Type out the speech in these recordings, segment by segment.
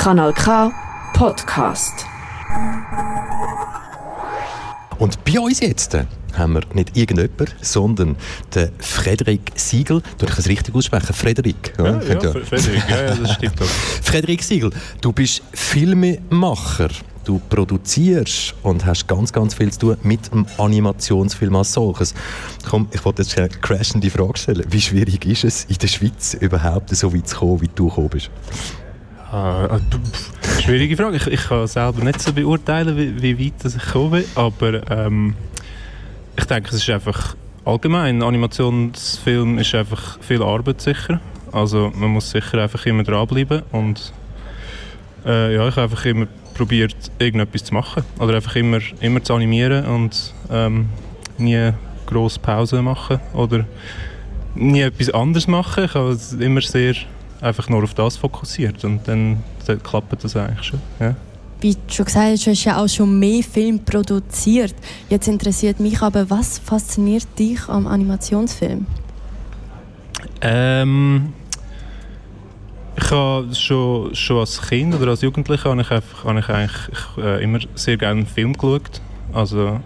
Kanal K Podcast. Und bei uns jetzt äh, haben wir nicht irgendjemand, sondern den Frederik Siegel. Du ich es richtig aussprechen? Frederik. Ja, ja, ja. Frederik, ja, ja, das stimmt auch. Frederik Siegel, du bist Filmemacher. Du produzierst und hast ganz, ganz viel zu tun mit dem Animationsfilm als solches. Komm, ich wollte jetzt eine crashende Frage stellen. Wie schwierig ist es, in der Schweiz überhaupt so weit zu kommen, wie du gekommen bist? Ah, schwierige Frage. Ich, ich, kann selber nicht so beurteilen, wie, wie weit ich gekommen bin, aber ähm, ich denke, es ist einfach allgemein. Ein Animationsfilm ist einfach viel Arbeit sicher. Also man muss sicher einfach immer dranbleiben und äh, ja, ich habe einfach immer probiert, irgendetwas zu machen. Oder einfach immer, immer zu animieren und ähm, nie grosse Pause machen oder nie etwas anderes machen. Ich habe immer sehr einfach nur auf das fokussiert und dann, dann klappt das eigentlich schon. Ja. Wie du schon gesagt hast, du hast ja auch schon mehr Filme produziert. Jetzt interessiert mich aber, was fasziniert dich am Animationsfilm? Ähm, ich habe schon, schon als Kind oder als Jugendlicher habe ich, einfach, habe ich eigentlich ich, äh, immer sehr gerne Film geschaut. Also,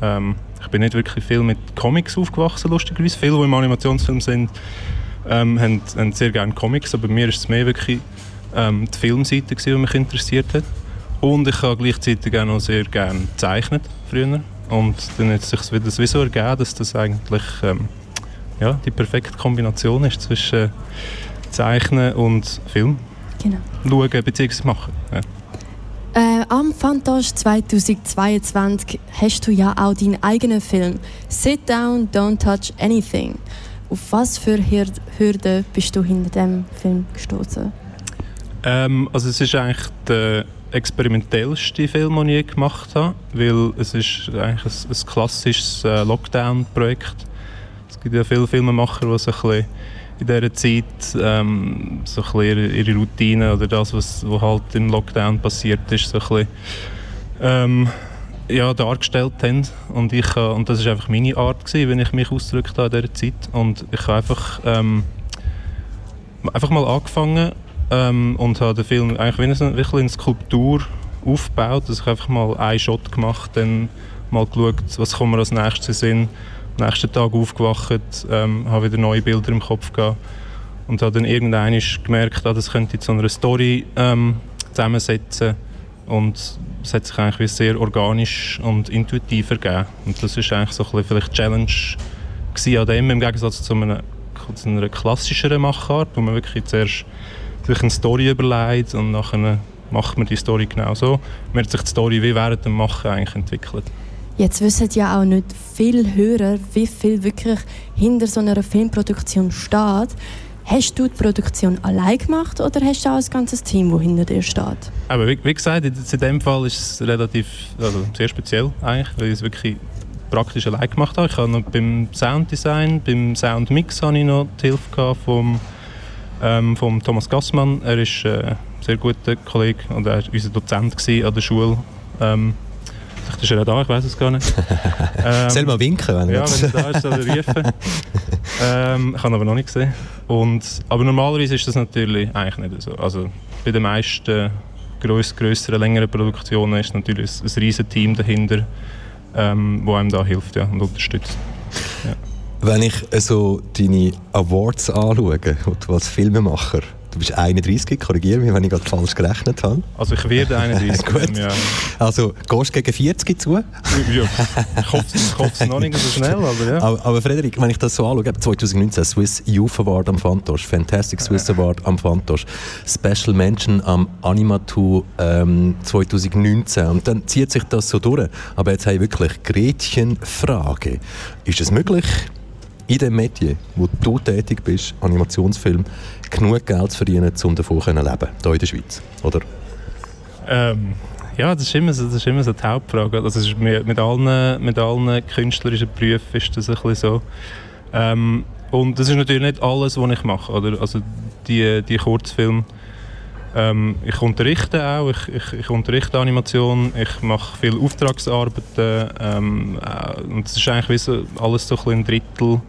ähm, ich bin nicht wirklich viel mit Comics aufgewachsen, lustigerweise. Viele, die im Animationsfilm sind, ähm, haben, haben, sehr gerne Comics, aber mir ist es mehr wirklich ähm, die Filmseite, die mich interessiert hat. Und ich habe gleichzeitig auch noch sehr gerne gezeichnet früher. Und dann hat es sich wieder so ergeben, dass das eigentlich ähm, ja, die perfekte Kombination ist zwischen Zeichnen und Film. Genau. Schauen bzw. machen. Ja. Äh, am Fantasch 2022 hast du ja auch deinen eigenen Film Sit Down, Don't Touch Anything. Auf was für Hürden bist du hinter dem Film gestoßen? Ähm, also es ist eigentlich der experimentellste Film, den ich gemacht habe, weil es ist eigentlich ein, ein klassisches äh, Lockdown-Projekt. Es gibt ja viele Filmemacher, die so in dieser Zeit ähm, so bisschen ihre Routine oder das, was, was halt im Lockdown passiert ist, so ein bisschen, ähm, ja, dargestellt haben. Und, ich, und das war einfach meine Art, gewesen, wenn ich mich ausgedrückt habe in dieser Zeit. Und ich habe einfach, ähm, einfach mal angefangen ähm, und habe den Film eigentlich wie eine, wirklich eine Skulptur aufgebaut. Also ich habe einfach mal einen Shot gemacht, dann mal geschaut, was kommt mir als nächstes in Am nächsten Tag aufgewacht, ähm, habe wieder neue Bilder im Kopf gehabt und habe dann irgendwann gemerkt, ah, das könnte zu einer Story ähm, zusammensetzen und es hat sich eigentlich sehr organisch und intuitiv ergeben. Und das ist eigentlich so ein bisschen vielleicht Challenge an dem, im Gegensatz zu einer, zu einer klassischeren Machart, wo man wirklich zuerst sich eine Story überlegt und nachher macht man die Story genau so. Man hat sich die Story wie während dem Machen eigentlich entwickelt. Jetzt wissen ja auch nicht viele Hörer, wie viel wirklich hinter so einer Filmproduktion steht. Hast du die Produktion allein gemacht oder hast du auch ein ganzes Team, das hinter dir steht? Aber wie, wie gesagt, in diesem Fall ist es relativ also sehr speziell, eigentlich, weil ich es wirklich praktisch allein gemacht habe. Ich habe noch beim Sounddesign, beim Soundmix habe ich noch die Hilfe vom, ähm, vom Thomas Gassmann. Er ist äh, ein sehr guter Kollege und er war unser Dozent an der Schule. Ähm, Vielleicht ist er auch da, ich weiß es gar nicht. ähm, Soll mal winken, wenn er Ja, wenn er da ist, soll er rufen. ähm, ich habe ihn aber noch nicht gesehen. Und, aber normalerweise ist das natürlich eigentlich nicht so. Also bei den meisten gröss, grösseren, längeren Produktionen ist natürlich ein, ein riesiges Team dahinter, ähm, wo einem da hilft ja, und unterstützt. Ja. Wenn ich so deine Awards anschaue, du als Filmemacher, Du bist 31, korrigiere mich, wenn ich gerade falsch gerechnet habe. Also ich werde 31. Gut. Ja. Also gehst du gegen 40 zu? ja, ich hoffe es noch nicht so schnell, aber ja. Aber, aber, Frederik, wenn ich das so anschaue, 2019 Swiss Youth Award am Fantosch, Fantastic Swiss Award am Fantosch, Special Mention am Animatu ähm, 2019 und dann zieht sich das so durch. Aber jetzt habe ich wirklich Gretchenfrage. Ist es möglich, in dem Medien, wo du tätig bist, Animationsfilm, genug Geld zu verdienen, um davon zu leben, hier in der Schweiz, oder? Ähm, ja, das ist immer so, das ist immer so die Hauptfrage. Also ist mit, mit, allen, mit allen künstlerischen Berufen ist das ein bisschen so. Ähm, und das ist natürlich nicht alles, was ich mache. Oder? Also die, die Kurzfilme, ähm, ich unterrichte auch, ich, ich, ich, unterrichte Animation, ich mache viel Auftragsarbeiten ähm, äh, und es ist eigentlich wie so alles so ein, ein Drittel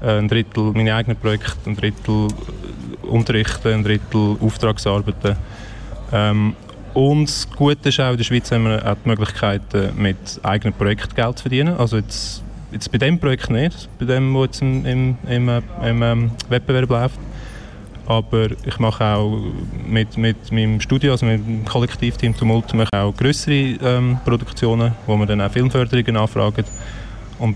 ein Drittel meine eigenen Projekte, ein Drittel äh, Unterrichten, ein Drittel Auftragsarbeiten. Ähm, und das Gute ist auch, in der Schweiz haben wir auch die Möglichkeit, mit eigenem Projekt Geld zu verdienen. Also jetzt, jetzt bei dem Projekt nicht, bei dem, was jetzt im, im, im, im ähm, Wettbewerb läuft. Aber ich mache auch mit, mit meinem Studio, also mit dem Kollektivteam Tumult, mache auch größere ähm, Produktionen, wo wir dann auch Filmförderungen anfragen. Und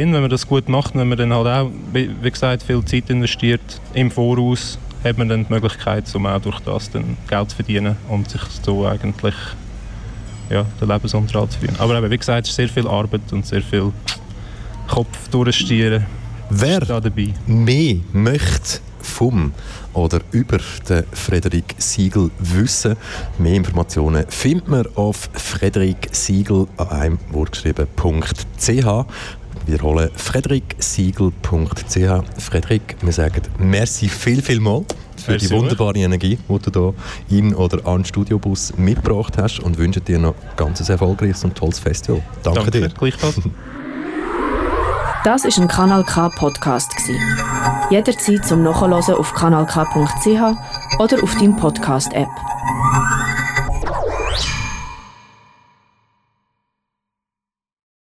dann, wenn man das gut macht, wenn man dann halt auch, wie gesagt, viel Zeit investiert im Voraus, hat man dann die Möglichkeit, um auch durch das dann Geld zu verdienen und sich so eigentlich ja, den Lebensunterhalt zu verdienen. Aber eben, wie gesagt, es ist sehr viel Arbeit und sehr viel Kopf durchstieren. Wer mehr möchte vom oder über den Frederik Siegel wissen, mehr Informationen findet man auf frederik-siegel an einem Wort geschrieben.ch wiederholen, fredericksiegel.ch. Frederik, wir sagen merci viel, viel mal für merci die wunderbare Energie, die du hier in oder an Studiobus mitgebracht hast und wünsche dir noch ein ganz erfolgreiches und tolles Festival. Danke, Danke dir. Gleichfalls. Das ist ein Kanal K Podcast Jederzeit zum Nachhören auf kanalk.ch oder auf deinem Podcast App.